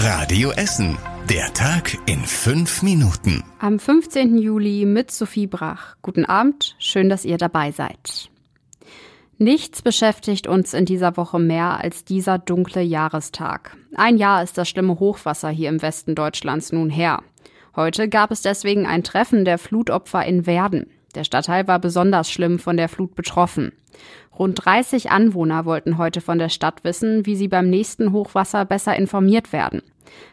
Radio Essen. Der Tag in fünf Minuten. Am 15. Juli mit Sophie Brach. Guten Abend, schön, dass ihr dabei seid. Nichts beschäftigt uns in dieser Woche mehr als dieser dunkle Jahrestag. Ein Jahr ist das schlimme Hochwasser hier im Westen Deutschlands nun her. Heute gab es deswegen ein Treffen der Flutopfer in Werden. Der Stadtteil war besonders schlimm von der Flut betroffen. Rund 30 Anwohner wollten heute von der Stadt wissen, wie sie beim nächsten Hochwasser besser informiert werden.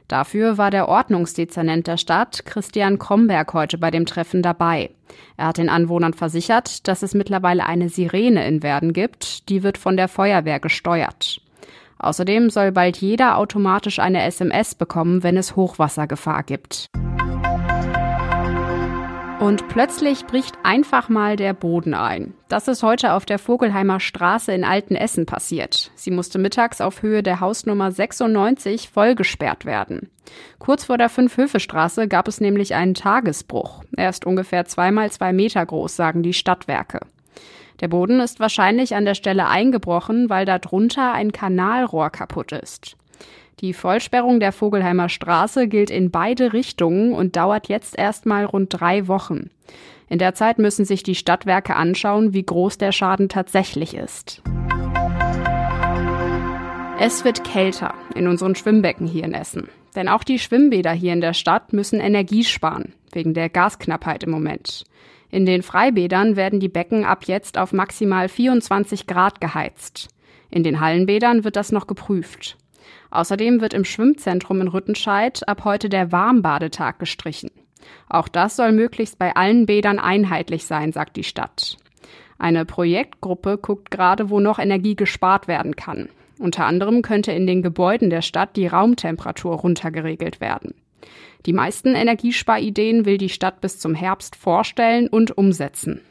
Dafür war der Ordnungsdezernent der Stadt, Christian Kromberg, heute bei dem Treffen dabei. Er hat den Anwohnern versichert, dass es mittlerweile eine Sirene in Werden gibt, die wird von der Feuerwehr gesteuert. Außerdem soll bald jeder automatisch eine SMS bekommen, wenn es Hochwassergefahr gibt. Und plötzlich bricht einfach mal der Boden ein. Das ist heute auf der Vogelheimer Straße in Altenessen passiert. Sie musste mittags auf Höhe der Hausnummer 96 vollgesperrt werden. Kurz vor der Fünfhöfe-Straße gab es nämlich einen Tagesbruch. Er ist ungefähr zweimal zwei Meter groß, sagen die Stadtwerke. Der Boden ist wahrscheinlich an der Stelle eingebrochen, weil darunter ein Kanalrohr kaputt ist. Die Vollsperrung der Vogelheimer Straße gilt in beide Richtungen und dauert jetzt erstmal rund drei Wochen. In der Zeit müssen sich die Stadtwerke anschauen, wie groß der Schaden tatsächlich ist. Es wird kälter in unseren Schwimmbecken hier in Essen. Denn auch die Schwimmbäder hier in der Stadt müssen Energie sparen, wegen der Gasknappheit im Moment. In den Freibädern werden die Becken ab jetzt auf maximal 24 Grad geheizt. In den Hallenbädern wird das noch geprüft. Außerdem wird im Schwimmzentrum in Rüttenscheid ab heute der Warmbadetag gestrichen. Auch das soll möglichst bei allen Bädern einheitlich sein, sagt die Stadt. Eine Projektgruppe guckt gerade, wo noch Energie gespart werden kann. Unter anderem könnte in den Gebäuden der Stadt die Raumtemperatur runtergeregelt werden. Die meisten Energiesparideen will die Stadt bis zum Herbst vorstellen und umsetzen.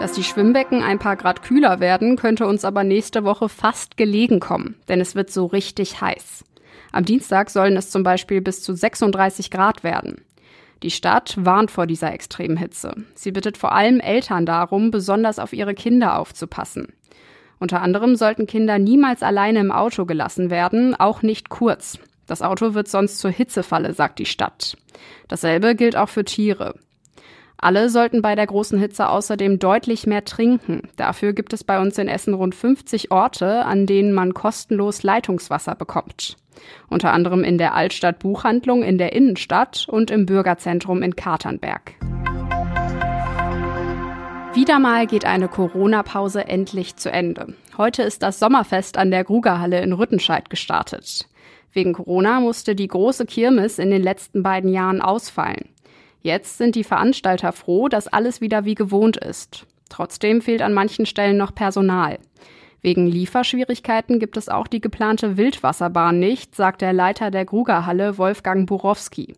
Dass die Schwimmbecken ein paar Grad kühler werden, könnte uns aber nächste Woche fast gelegen kommen, denn es wird so richtig heiß. Am Dienstag sollen es zum Beispiel bis zu 36 Grad werden. Die Stadt warnt vor dieser extremen Hitze. Sie bittet vor allem Eltern darum, besonders auf ihre Kinder aufzupassen. Unter anderem sollten Kinder niemals alleine im Auto gelassen werden, auch nicht kurz. Das Auto wird sonst zur Hitzefalle, sagt die Stadt. Dasselbe gilt auch für Tiere. Alle sollten bei der großen Hitze außerdem deutlich mehr trinken. Dafür gibt es bei uns in Essen rund 50 Orte, an denen man kostenlos Leitungswasser bekommt. Unter anderem in der Altstadt Buchhandlung in der Innenstadt und im Bürgerzentrum in Katernberg. Wieder mal geht eine Corona-Pause endlich zu Ende. Heute ist das Sommerfest an der Grugerhalle in Rüttenscheid gestartet. Wegen Corona musste die große Kirmes in den letzten beiden Jahren ausfallen. Jetzt sind die Veranstalter froh, dass alles wieder wie gewohnt ist. Trotzdem fehlt an manchen Stellen noch Personal. Wegen Lieferschwierigkeiten gibt es auch die geplante Wildwasserbahn nicht, sagt der Leiter der Grugerhalle Wolfgang Borowski.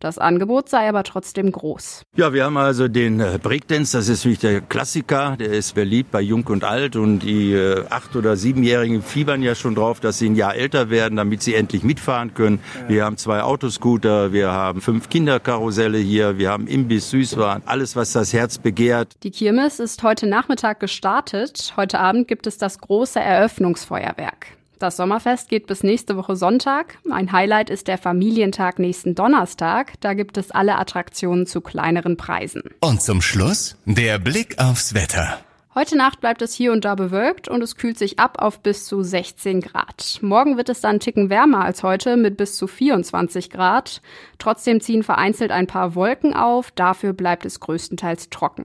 Das Angebot sei aber trotzdem groß. Ja, wir haben also den äh, Breakdance, das ist wirklich der Klassiker, der ist beliebt bei Jung und Alt und die äh, acht- oder siebenjährigen fiebern ja schon drauf, dass sie ein Jahr älter werden, damit sie endlich mitfahren können. Ja. Wir haben zwei Autoscooter, wir haben fünf Kinderkarusselle hier, wir haben Imbiss, Süßwaren, alles, was das Herz begehrt. Die Kirmes ist heute Nachmittag gestartet. Heute Abend gibt es das große Eröffnungsfeuerwerk. Das Sommerfest geht bis nächste Woche Sonntag. Ein Highlight ist der Familientag nächsten Donnerstag. Da gibt es alle Attraktionen zu kleineren Preisen. Und zum Schluss der Blick aufs Wetter. Heute Nacht bleibt es hier und da bewölkt und es kühlt sich ab auf bis zu 16 Grad. Morgen wird es dann Ticken wärmer als heute mit bis zu 24 Grad. Trotzdem ziehen vereinzelt ein paar Wolken auf, dafür bleibt es größtenteils trocken.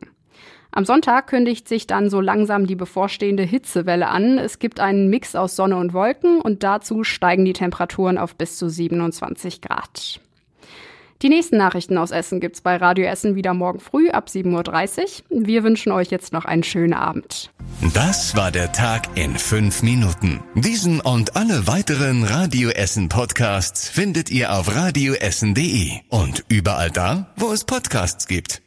Am Sonntag kündigt sich dann so langsam die bevorstehende Hitzewelle an. Es gibt einen Mix aus Sonne und Wolken und dazu steigen die Temperaturen auf bis zu 27 Grad. Die nächsten Nachrichten aus Essen gibt's bei Radio Essen wieder morgen früh ab 7.30 Uhr. Wir wünschen euch jetzt noch einen schönen Abend. Das war der Tag in fünf Minuten. Diesen und alle weiteren Radio Essen Podcasts findet ihr auf radioessen.de und überall da, wo es Podcasts gibt.